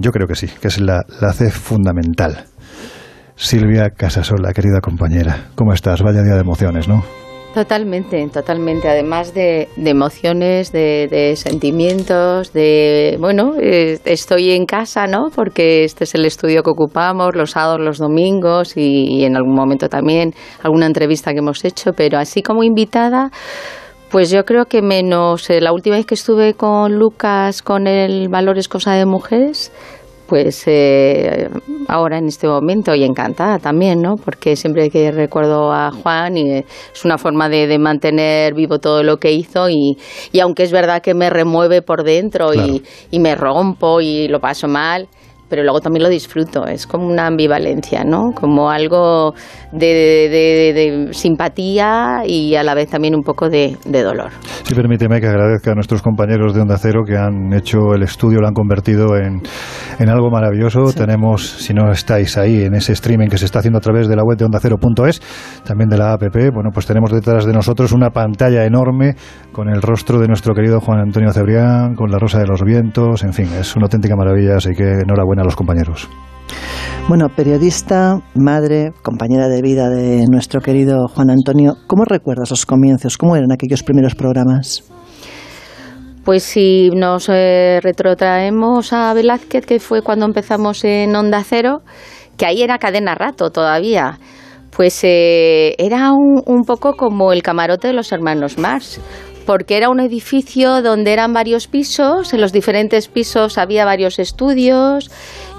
yo creo que sí, que es la, la C fundamental. Silvia Casasola, querida compañera, ¿cómo estás? Vaya día de emociones, ¿no? Totalmente, totalmente. Además de, emociones, de, sentimientos, de bueno, eh, estoy en casa, ¿no? Porque este es el estudio que ocupamos los sábados, los domingos y, en algún momento también alguna entrevista que hemos hecho, pero así como invitada. Pues yo creo que menos eh, la última vez que estuve con Lucas con el Valores Cosa de Mujeres, pues eh, ahora en este momento y encantada también, ¿no? Porque siempre que recuerdo a Juan y es una forma de, mantener vivo todo lo que hizo y, y, aunque es verdad que me remueve por dentro y, y me rompo y lo paso mal, pero luego también lo disfruto. Es como una ambivalencia, ¿no? Como algo de, simpatía y a la vez también un poco de, dolor. Sí, permíteme que agradezca a nuestros compañeros de Onda Cero que han hecho el estudio, lo han convertido en, algo maravilloso. Tenemos, si no estáis ahí, en ese streaming que se está haciendo a través de la web de Onda Cero.es, también de la app, bueno, pues tenemos detrás de nosotros una pantalla enorme con el rostro de nuestro querido Juan Antonio Cebrián, con la rosa de los vientos, en fin, es una auténtica maravilla, así que enhorabuena a los compañeros. Bueno, periodista, madre, compañera de vida de nuestro querido Juan Antonio, ¿cómo recuerdas los comienzos? ¿Cómo eran aquellos primeros programas? Pues si nos eh, retrotraemos a Velázquez, que fue cuando empezamos en Onda Cero, que ahí era cadena rato todavía, pues eh, era un, un, poco como el camarote de los hermanos Mars, porque era un edificio donde eran varios pisos, en los diferentes pisos había varios estudios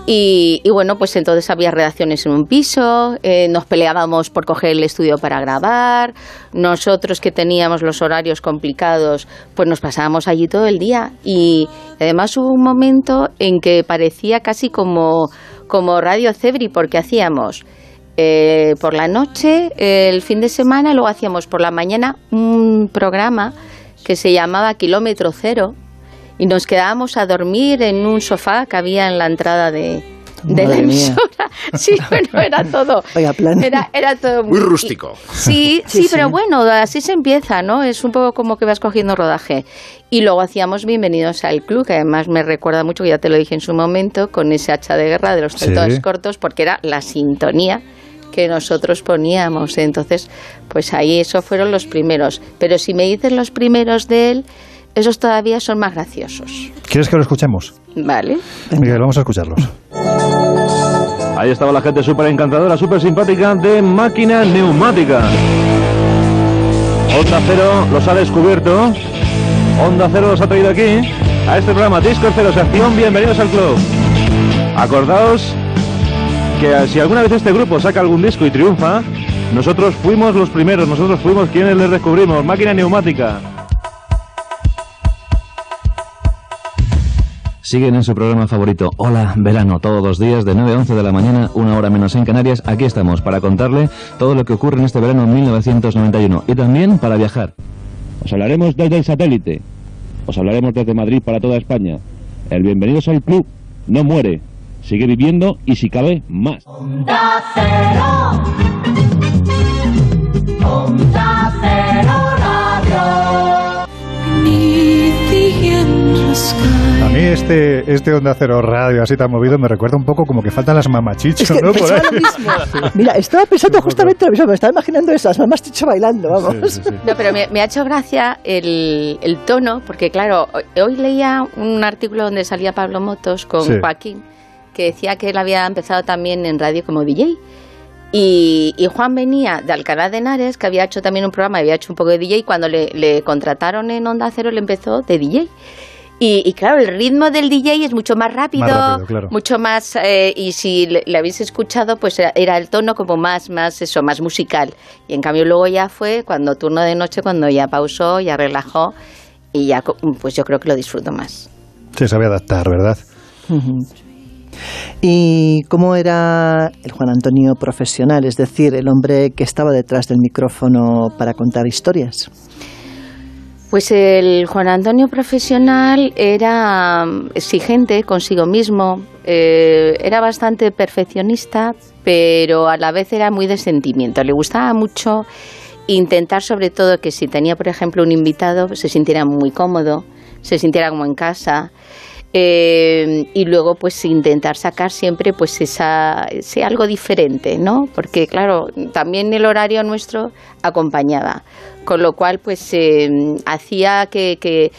y, bueno, pues entonces había redacciones en un piso, eh, nos peleábamos por coger el estudio para grabar, nosotros que teníamos los horarios complicados, pues nos pasábamos allí todo el día y además hubo un momento en que parecía casi como, como Radio Cebri porque hacíamos... Eh, por la noche, el fin de semana, luego hacíamos por la mañana un programa que se llamaba Kilómetro Cero y nos quedábamos a dormir en un sofá que había en la entrada de, la emisora. Sí, bueno, era todo. Era, era todo muy, rústico. sí, sí, pero bueno, así se empieza, ¿no? Es un poco como que vas cogiendo rodaje. Y luego hacíamos Bienvenidos al Club, que además me recuerda mucho, que ya te lo dije en su momento, con ese hacha de guerra de los tetones cortos, porque era la sintonía que nosotros poníamos. Entonces, pues ahí esos fueron los primeros. Pero si me dices los primeros de él, esos todavía son más graciosos. ¿Quieres que lo escuchemos? Vale. Miguel, vamos a escucharlos. Ahí estaba la gente súper encantadora, súper simpática de máquina neumática. Onda Cero los ha descubierto. Onda Cero los ha traído aquí a este programa Disco Cero Sección. Bienvenidos al club. Acordaos que si alguna vez este grupo saca algún disco y triunfa, nosotros fuimos los primeros, nosotros fuimos quienes les descubrimos. Máquina neumática. Siguen en su programa favorito, Hola Verano, todos los días de 9 a 11 de la mañana, una hora menos en Canarias. Aquí estamos para contarle todo lo que ocurre en este verano 1991 y también para viajar. Os hablaremos desde el satélite, os hablaremos desde Madrid para toda España. El Bienvenidos al Club no muere, sigue viviendo y si cabe, más. A mí este, este Onda Cero Radio así tan movido me recuerda un poco como que faltan las mamachichos, ¿no? Mira, estaba pensando justamente lo mismo, me estaba imaginando esas mamachichos bailando, vamos. no, pero me, ha hecho gracia el, el, tono, porque claro, hoy, leía un artículo donde salía Pablo Motos con Joaquín, que decía que él había empezado también en radio como DJ. Y, Juan venía de Alcalá de Henares, que había hecho también un programa, había hecho un poco de DJ, y cuando le, le contrataron en Onda Cero le empezó de DJ. Y, claro, el ritmo del DJ es mucho más rápido, mucho más, eh, y si le, habéis escuchado, pues era, el tono como más, más eso, más musical. Y en cambio luego ya fue cuando turno de noche, cuando ya pausó, ya relajó, y ya, pues yo creo que lo disfruto más. Se sabe adaptar, ¿verdad? ¿Y cómo era el Juan Antonio profesional, es decir, el hombre que estaba detrás del micrófono para contar historias? Pues el Juan Antonio profesional era exigente consigo mismo, eh, era bastante perfeccionista, pero a la vez era muy de sentimiento. Le gustaba mucho intentar sobre todo que si tenía, por ejemplo, un invitado, se sintiera muy cómodo, se sintiera como en casa. Eh, y luego pues intentar sacar siempre pues esa, ese algo diferente, ¿no? Porque claro, también el horario nuestro acompañaba, con lo cual pues eh, hacía que, que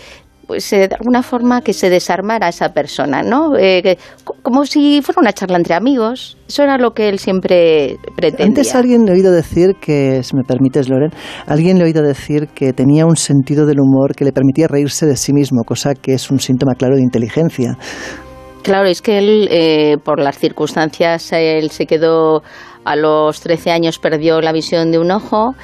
pues eh, de alguna forma que se desarmara esa persona, ¿no? Eh, como si fuera una charla entre amigos. Eso era lo que él siempre pretendía. Antes alguien le he oído decir que, si me permites, Loren, alguien le he oído decir que tenía un sentido del humor que le permitía reírse de sí mismo, cosa que es un síntoma claro de inteligencia. Claro, es que él, eh, por las circunstancias, él se quedó a los 13 años, perdió la visión de un ojo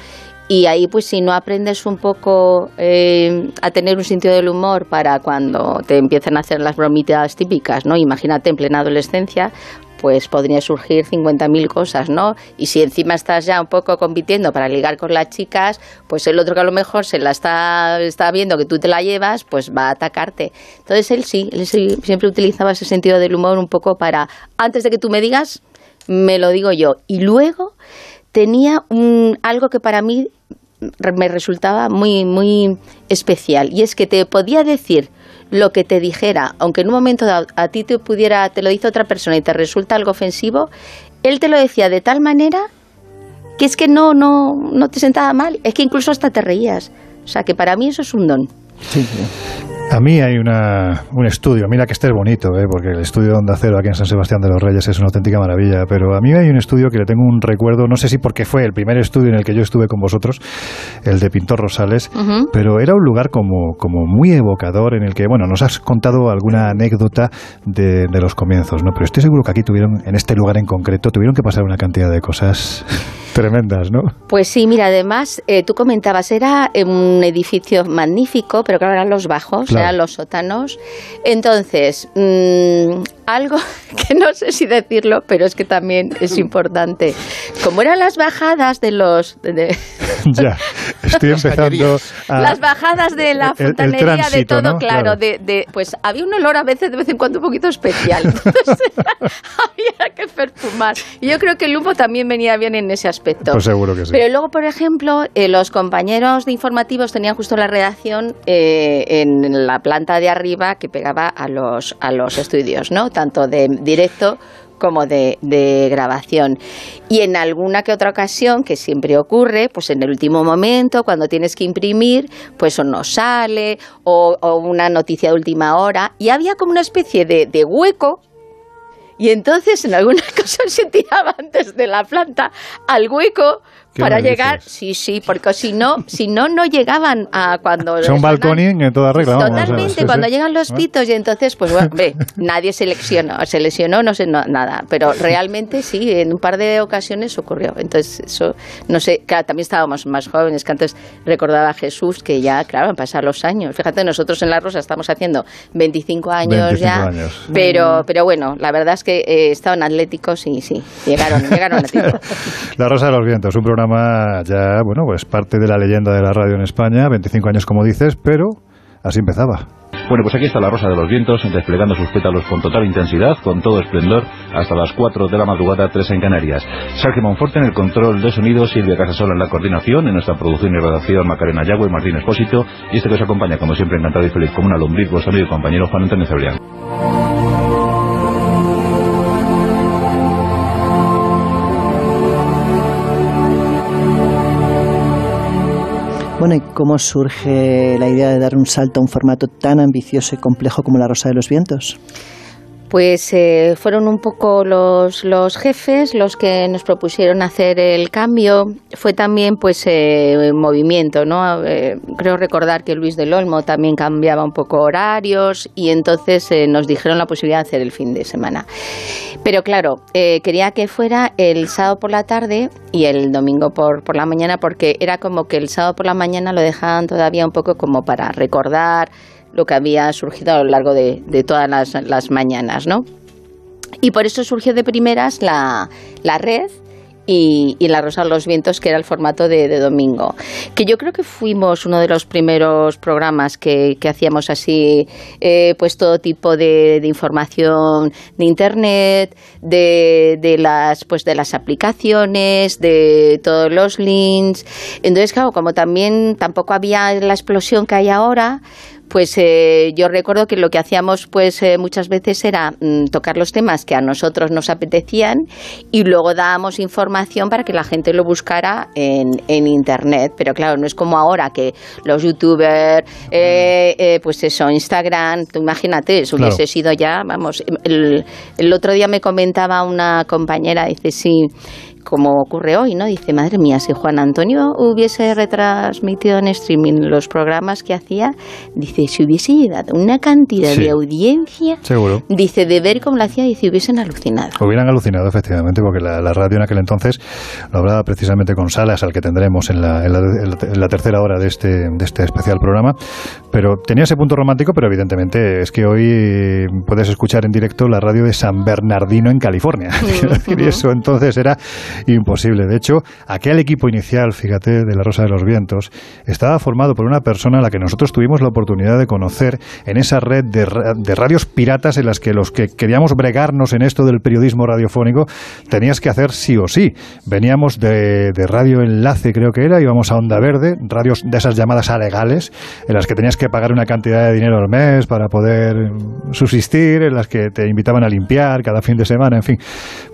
y ahí, pues, si no aprendes un poco eh, a tener un sentido del humor para cuando te empiezan a hacer las bromitas típicas, ¿no? Imagínate en plena adolescencia, pues podría surgir 50.000 cosas, ¿no? Y si encima estás ya un poco compitiendo para ligar con las chicas, pues el otro que a lo mejor se la está, está viendo que tú te la llevas, pues va a atacarte. Entonces él sí, él siempre utilizaba ese sentido del humor un poco para, antes de que tú me digas, me lo digo yo. Y luego tenía un, algo que para mí me resultaba muy, muy especial. Y es que te podía decir lo que te dijera, aunque en un momento dado a ti te pudiera, te lo dice otra persona y te resulta algo ofensivo, él te lo decía de tal manera que es que no, no, no te sentaba mal, es que incluso hasta te reías. O sea que para mí eso es un don. Sí, sí. A mí hay una, un estudio, mira que este es bonito, ¿eh? porque el estudio de Onda Cero aquí en San Sebastián de los Reyes es una auténtica maravilla, pero a mí hay un estudio que le tengo un recuerdo, no sé si porque fue el primer estudio en el que yo estuve con vosotros, el de Pintor Rosales, pero era un lugar como, como muy evocador en el que, bueno, nos has contado alguna anécdota de, de los comienzos, ¿no? Pero estoy seguro que aquí tuvieron, en este lugar en concreto, tuvieron que pasar una cantidad de cosas tremendas, ¿no? Pues sí, mira, además, eh, tú comentabas, era un edificio magnífico, pero claro, eran los bajos, Claro. eran los sótanos. Entonces, mm, algo que no sé si decirlo, pero es que también es importante. Como eran las bajadas de los... de- ya, estoy empezando a... las bajadas de la el- el fontanería, de todo, ¿no? claro, Claro. De, de- pues había un olor a veces, de vez en cuando, un poquito especial. Entonces, había que perfumar. Y yo creo que el humo también venía bien en ese aspecto. Pues seguro que sí. Pero luego, por ejemplo, eh, los compañeros de informativos tenían justo la redacción eh, en la planta de arriba que pegaba a los, a los estudios, ¿no? Tanto de directo como de, de grabación. Y en alguna que otra ocasión, que siempre ocurre, pues en el último momento, cuando tienes que imprimir, pues o no sale, o, una noticia de última hora, y había como una especie de, de hueco y entonces en alguna cosa se tiraban desde la planta al hueco ¿Qué para llegar, sí, sí, porque si no, si no, no llegaban a cuando... A- balconing en toda regla, vamos, o sea, Totalmente, sí, cuando sí. llegan los ¿Eh? pitos y entonces, pues bueno, ve, nadie se lesionó, se lesionó, no sé no- nada, pero realmente sí, en un par de ocasiones ocurrió. Entonces, eso, no sé, claro, también estábamos más jóvenes, que antes recordaba a Jesús que ya, claro, han pasado los años. Fíjate, nosotros en La Rosa estamos haciendo 25 años 25 ya, años. pero pero bueno, la verdad es que eh, estaban atléticos y sí, llegaron, llegaron a tiempo. La Rosa de los Vientos, un programa ya, bueno, pues parte de la leyenda de la radio en España, 25 años como dices, pero así empezaba. Bueno, pues aquí está la Rosa de los Vientos, desplegando sus pétalos con total intensidad, con todo esplendor, hasta las 4 de la madrugada, 3 en Canarias. Sergio Monforte en el control de sonido, Silvia Casasola en la coordinación, en nuestra producción y redacción, Macarena Yagüe y Martín Espósito, y este que os acompaña, como siempre, encantado y feliz como una lombriz, vuestro amigo y compañero Juan Antonio Cebrián. Bueno, ¿y cómo surge la idea de dar un salto a un formato tan ambicioso y complejo como La Rosa de los Vientos? Pues eh, fueron un poco los, los jefes los que nos propusieron hacer el cambio. Fue también pues eh, movimiento, ¿no? Eh, creo recordar que Luis del Olmo también cambiaba un poco horarios y entonces eh, nos dijeron la posibilidad de hacer el fin de semana. Pero claro, eh, quería que fuera el sábado por la tarde y el domingo por, por la mañana porque era como que el sábado por la mañana lo dejaban todavía un poco como para recordar lo que había surgido a lo largo de, de todas las, las mañanas, ¿no? Y por eso surgió de primeras la, la red y, La Rosa de los Vientos, que era el formato de, domingo. Que yo creo que fuimos uno de los primeros programas que, que hacíamos así, eh, pues todo tipo de, de información de Internet, de, de, las, pues de las aplicaciones, de todos los links. Entonces, claro, como también tampoco había la explosión que hay ahora, pues eh, yo recuerdo que lo que hacíamos pues eh, muchas veces era mm, tocar los temas que a nosotros nos apetecían y luego dábamos información para que la gente lo buscara en, en internet. Pero claro, no es como ahora que los youtubers, eh, pues eso, Instagram, tú imagínate, eso hubiese sido ya, vamos, el, el otro día me comentaba una compañera, dice, sí, como ocurre hoy, ¿no? Dice, madre mía, si Juan Antonio hubiese retransmitido en streaming los programas que hacía, dice, si hubiese llegado una cantidad de audiencia, seguro. dice, de ver cómo lo hacía, dice, hubiesen alucinado. Hubieran alucinado, efectivamente, porque la, radio en aquel entonces lo hablaba precisamente con Salas, al que tendremos en la, en la, tercera hora de este, de este especial programa, pero tenía ese punto romántico, pero evidentemente es que hoy puedes escuchar en directo la radio de San Bernardino en California. y eso entonces era imposible. De hecho, aquel equipo inicial, fíjate, de la Rosa de los Vientos, estaba formado por una persona a la que nosotros tuvimos la oportunidad de conocer en esa red de, radios piratas en las que los que queríamos bregarnos en esto del periodismo radiofónico tenías que hacer sí o sí. Veníamos de, de Radio Enlace, creo que era, íbamos a Onda Verde, radios de esas llamadas alegales, en las que tenías que pagar una cantidad de dinero al mes para poder subsistir, en las que te invitaban a limpiar cada fin de semana, en fin,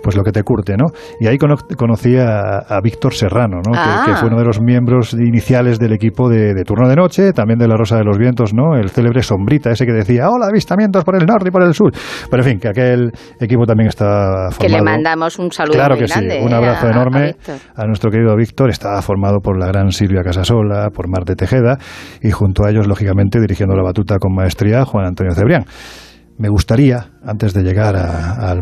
pues lo que te curte, ¿no? Y ahí conocí a, Víctor Serrano, ¿no? Que, fue uno de los miembros iniciales del equipo de, turno de noche, también de la Rosa de los Vientos, ¿no? El célebre Sombrita, ese que decía, hola, avistamientos por el norte y por el sur. Pero en fin, que aquel equipo también está formado. Que le mandamos un saludo Claro que sí, un abrazo enorme a, nuestro querido Víctor. Estaba formado por la gran Silvia Casasola, por Marte Tejeda y junto a ellos, lógicamente, dirigiendo la batuta con maestría, Juan Antonio Cebrián. Me gustaría, antes de llegar al